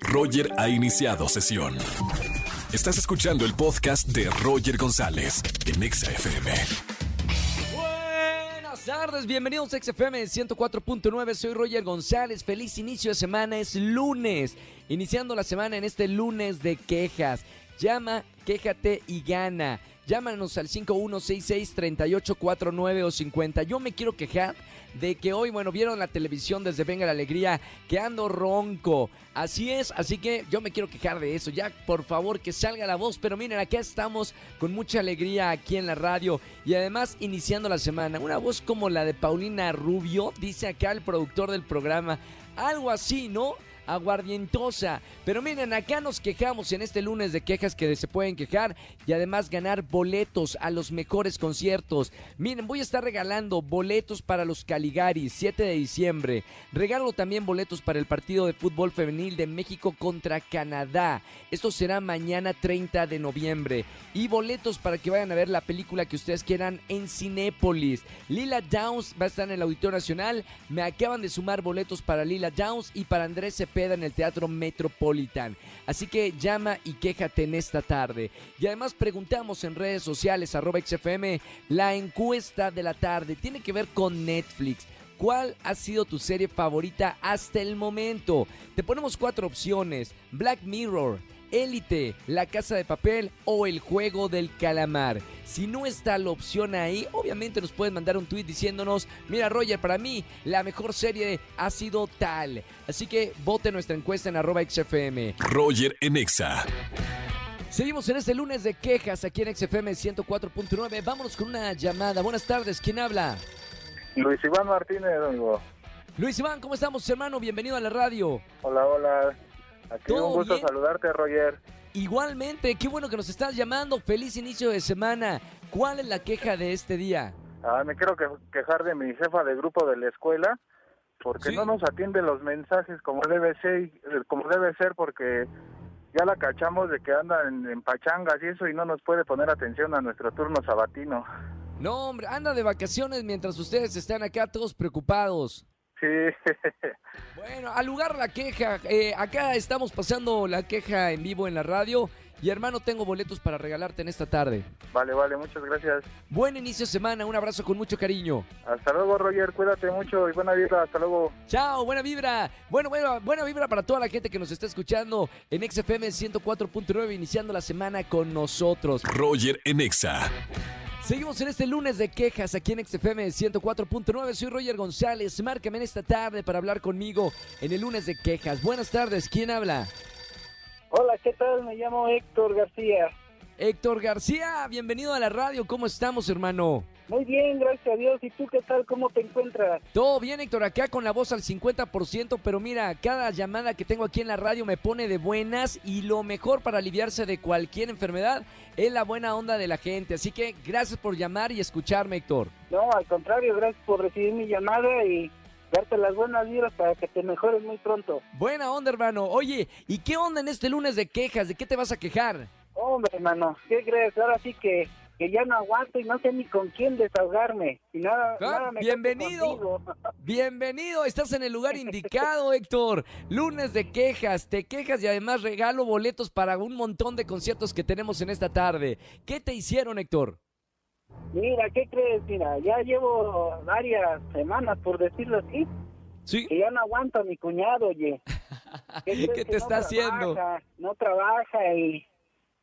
Roger ha iniciado sesión. Estás escuchando el podcast de Roger González en Exa FM. Buenas tardes, bienvenidos a XFM 104.9, soy Roger González, feliz inicio de semana, es lunes, iniciando la semana en este lunes de quejas. Llama, quéjate y gana. Llámanos al 5166-3849 o 50. Yo me quiero quejar de que hoy, bueno, vieron la televisión desde Venga la Alegría que ando ronco. Así es, así que yo me quiero quejar de eso. Ya, por favor, que salga la voz. Pero miren, aquí estamos con mucha alegría aquí en la radio y además iniciando la semana. Una voz como la de Paulina Rubio, dice acá el productor del programa. Algo así, ¿no? Aguardientosa. Pero miren, acá nos quejamos en este lunes de quejas que se pueden quejar y además ganar boletos a los mejores conciertos. Miren, voy a estar regalando boletos para los Caligaris, 7 de diciembre. Regalo también boletos para el partido de fútbol femenil de México contra Canadá. Esto será mañana 30 de noviembre. Y boletos para que vayan a ver la película que ustedes quieran en Cinépolis. Lila Downs va a estar en el Auditorio Nacional. Me acaban de sumar boletos para Lila Downs y para Andrés Cepeda en el Teatro Metropolitan. Así que llama y quéjate en esta tarde. Y además preguntamos en redes sociales, arroba XFM, la encuesta de la tarde. Tiene que ver con Netflix. ¿Cuál ha sido tu serie favorita hasta el momento? Te ponemos cuatro opciones. Black Mirror. Élite, La Casa de Papel o El Juego del Calamar. Si no está la opción ahí, obviamente nos pueden mandar un tweet diciéndonos, mira Roger, para mí la mejor serie ha sido tal. Así que vote nuestra encuesta en arroba XFM. Roger en Exa. Seguimos en este lunes de quejas aquí en XFM 104.9. Vámonos con una llamada. Buenas tardes, ¿quién habla? Luis Iván Martínez, amigo. Luis Iván, ¿cómo estamos, hermano? Bienvenido a la radio. Hola, hola. Aquí ¿Todo un gusto bien? saludarte, Roger. Igualmente, qué bueno que nos estás llamando. Feliz inicio de semana. ¿Cuál es la queja de este día? Ah, me quiero que- quejar de mi jefa de grupo de la escuela porque Sí. no nos atiende los mensajes como debe ser, eh, como debe ser porque ya la cachamos de que anda en, en pachangas y eso y no nos puede poner atención a nuestro turno sabatino. No, hombre, anda de vacaciones mientras ustedes están acá todos preocupados. Sí, Bueno, al lugar la queja. eh, acá estamos pasando la queja en vivo en la radio. Y hermano, tengo boletos para regalarte en esta tarde. vale, vale, muchas gracias. Buen inicio de semana, un abrazo con mucho cariño. Hasta luego, Roger, cuídate mucho y buena vida, hasta luego. Chao, buena vibra. Bueno, buena, buena vibra para toda la gente que nos está escuchando en XFM 104.9, iniciando la semana con nosotros. Roger en Exa. Seguimos en este lunes de quejas aquí en XFM 104.9. Soy Roger González. Márcame en esta tarde para hablar conmigo en el lunes de quejas. Buenas tardes, ¿quién habla? ¿Qué tal? Me llamo Héctor García. Héctor García, bienvenido a la radio. ¿Cómo estamos, hermano? Muy bien, gracias a Dios. ¿Y tú qué tal? ¿Cómo te encuentras? Todo bien, Héctor, acá con la voz al 50%, pero mira, cada llamada que tengo aquí en la radio me pone de buenas y lo mejor para aliviarse de cualquier enfermedad es la buena onda de la gente. Así que gracias por llamar y escucharme, Héctor. No, al contrario, gracias por recibir mi llamada y darte las buenas vibras para que te mejores muy pronto. Buena onda, hermano. Oye, ¿y qué onda en este lunes de quejas? ¿De qué te vas a quejar? Hombre, hermano, ¿qué crees? Ahora sí que, que ya no aguanto y no sé ni con quién desahogarme. Y nada, Ah, bienvenido. Bienvenido, estás en el lugar indicado, Héctor. Lunes de quejas, te quejas y además regalo boletos para un montón de conciertos que tenemos en esta tarde. ¿Qué te hicieron, Héctor? Mira, ¿qué crees? Mira, ya llevo varias semanas, por decirlo así, Sí. que ya no aguanto a mi cuñado, oye. ¿Qué que te está haciendo? trabaja, No trabaja y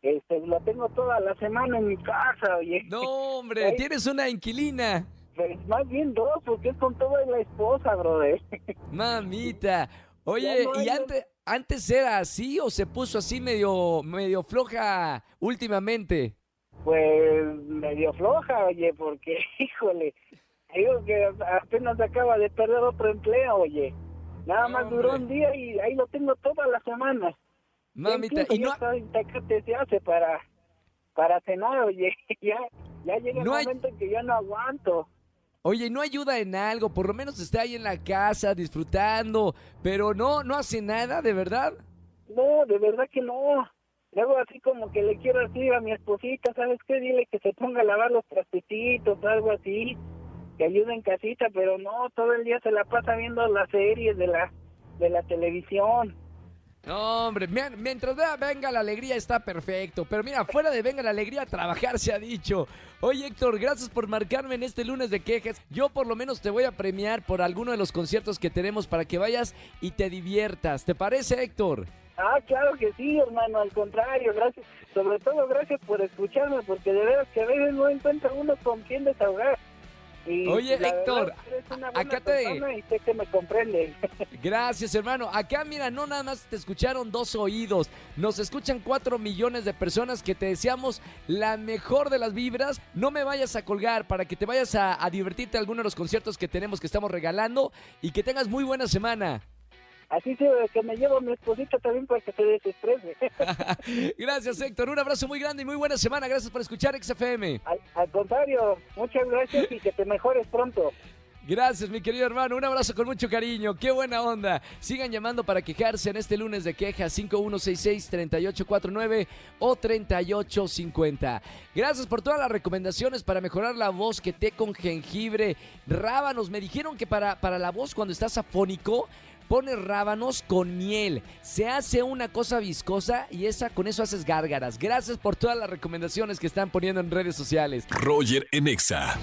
este, lo tengo toda la semana en mi casa, oye. No, hombre, tienes una inquilina. Pues más bien dos, porque es con toda la esposa, brother. Mamita. Oye, no ¿y antes, antes era así o se puso así medio, medio floja últimamente? Pues medio floja, oye, porque, híjole, digo que apenas acaba de perder otro empleo, oye. Nada más duró un día y ahí lo tengo toda la semana. Mamita, y no, Tecate se hace para, para cenar, oye. Ya, ya llega No el hay- momento en que ya no aguanto. oye, no ayuda en algo, por lo menos está ahí en la casa disfrutando, pero no, no hace nada, ¿de verdad? No, de verdad que no. Luego así como que le quiero decir a mi esposita, ¿sabes qué? Dile que se ponga a lavar los trastecitos algo así, que ayude en casita, pero no, todo el día se la pasa viendo las series de la de la televisión. No, hombre, mientras vea, venga la alegría está perfecto. Pero mira, fuera de venga la alegría, trabajar se ha dicho. Oye, Héctor, gracias por marcarme en este lunes de quejas. Yo por lo menos te voy a premiar por alguno de los conciertos que tenemos para que vayas y te diviertas. ¿Te parece, Héctor? Ah, claro que sí, hermano, al contrario, gracias. Sobre todo gracias por escucharme, porque de veras que a veces no encuentra uno con quien desahogar. Y Oye, Héctor, verdad, acá te- y sé que me comprende. Gracias, hermano. Acá, mira, no nada más te escucharon dos oídos. Nos escuchan cuatro millones de personas que te deseamos la mejor de las vibras. No me vayas a colgar para que te vayas a, a divertirte a alguno de los conciertos que tenemos que estamos regalando y que tengas muy buena semana. Así se que me llevo a mi esposita también para que se desestrese. Gracias, Héctor. Un abrazo muy grande y muy buena semana. Gracias por escuchar XFM. al, al contrario, muchas gracias y que te mejores pronto. Gracias, mi querido hermano. Un abrazo con mucho cariño. Qué buena onda. Sigan llamando para quejarse en este lunes de quejas 5166-3849 o 3850. Gracias por todas las recomendaciones para mejorar la voz que té con jengibre. Rábanos. Me dijeron que para, para la voz cuando estás afónico pones rábanos con miel. Se hace una cosa viscosa y esa con eso haces gárgaras. Gracias por todas las recomendaciones que están poniendo en redes sociales. Roger en Exa.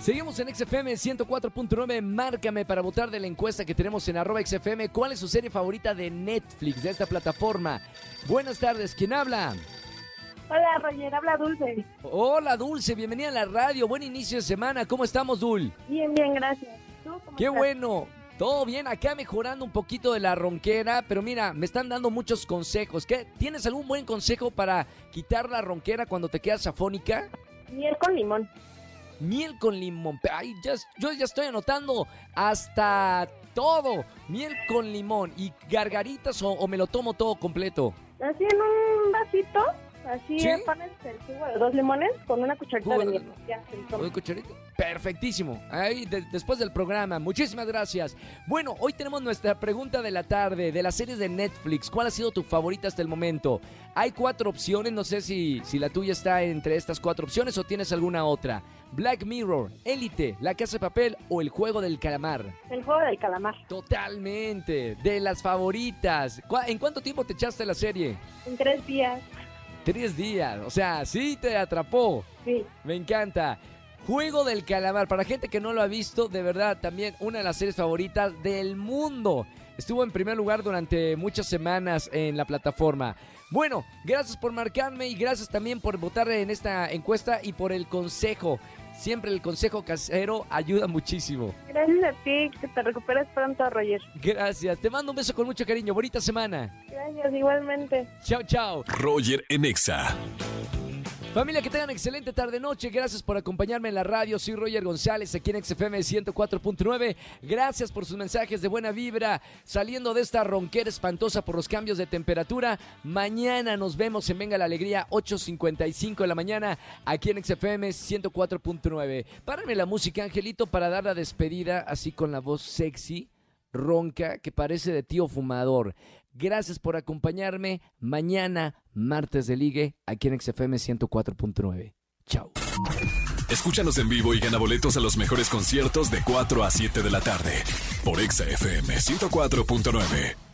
Seguimos en XFM 104.9. Márcame para votar de la encuesta que tenemos en arroba XFM. ¿Cuál es su serie favorita de Netflix, de esta plataforma? Buenas tardes, ¿quién habla? Hola, Roger, habla Dulce. Hola, Dulce, bienvenida a la radio. Buen inicio de semana. ¿Cómo estamos, Dul? Bien, bien, gracias. ¿Tú cómo Qué estás? bueno. Todo bien, acá mejorando un poquito de la ronquera, pero mira, me están dando muchos consejos. ¿Qué? ¿Tienes algún buen consejo para quitar la ronquera cuando te quedas afónica? Miel con limón. Miel con limón. Ay, ya, yo ya estoy anotando hasta todo. Miel con limón y gargaritas o, o me lo tomo todo completo. Así en un vasito, así ¿Sí? pones el jugo de dos limones con una cucharita Jugo de de miel. Perfectísimo. Ahí de- después del programa. Muchísimas gracias. Bueno, hoy tenemos nuestra pregunta de la tarde de las series de Netflix. ¿Cuál ha sido tu favorita hasta el momento? Hay cuatro opciones. No sé si, si la tuya está entre estas cuatro opciones o tienes alguna otra. Black Mirror, Élite, La Casa de Papel o El Juego del Calamar. El juego del calamar. Totalmente. De las favoritas. ¿Cu- ¿En cuánto tiempo te echaste la serie? En tres días. Tres días. O sea, sí te atrapó. Sí. Me encanta. Juego del Calamar. Para gente que no lo ha visto, de verdad, también una de las series favoritas del mundo. Estuvo en primer lugar durante muchas semanas en la plataforma. Bueno, gracias por marcarme y gracias también por votar en esta encuesta y por el consejo. Siempre el consejo casero ayuda muchísimo. Gracias a ti, que te recuperes pronto, Roger. Gracias. Te mando un beso con mucho cariño. Bonita semana. Gracias, igualmente. Chao, chao. Roger en Exa. Familia, que tengan excelente tarde-noche. Gracias por acompañarme en la radio. Soy Roger González, aquí en XFM 104.9. Gracias por sus mensajes de buena vibra. Saliendo de esta ronquera espantosa por los cambios de temperatura. Mañana nos vemos en Venga la Alegría, 8.55 de la mañana, aquí en XFM 104.9. Párame la música, Angelito, para dar la despedida, así con la voz sexy, ronca, que parece de tío fumador. Gracias por acompañarme. Mañana, martes de ligue, aquí en XFM 104.9. Chao. Escúchanos en vivo y gana boletos a los mejores conciertos de 4 a 7 de la tarde por Exa FM 104.9.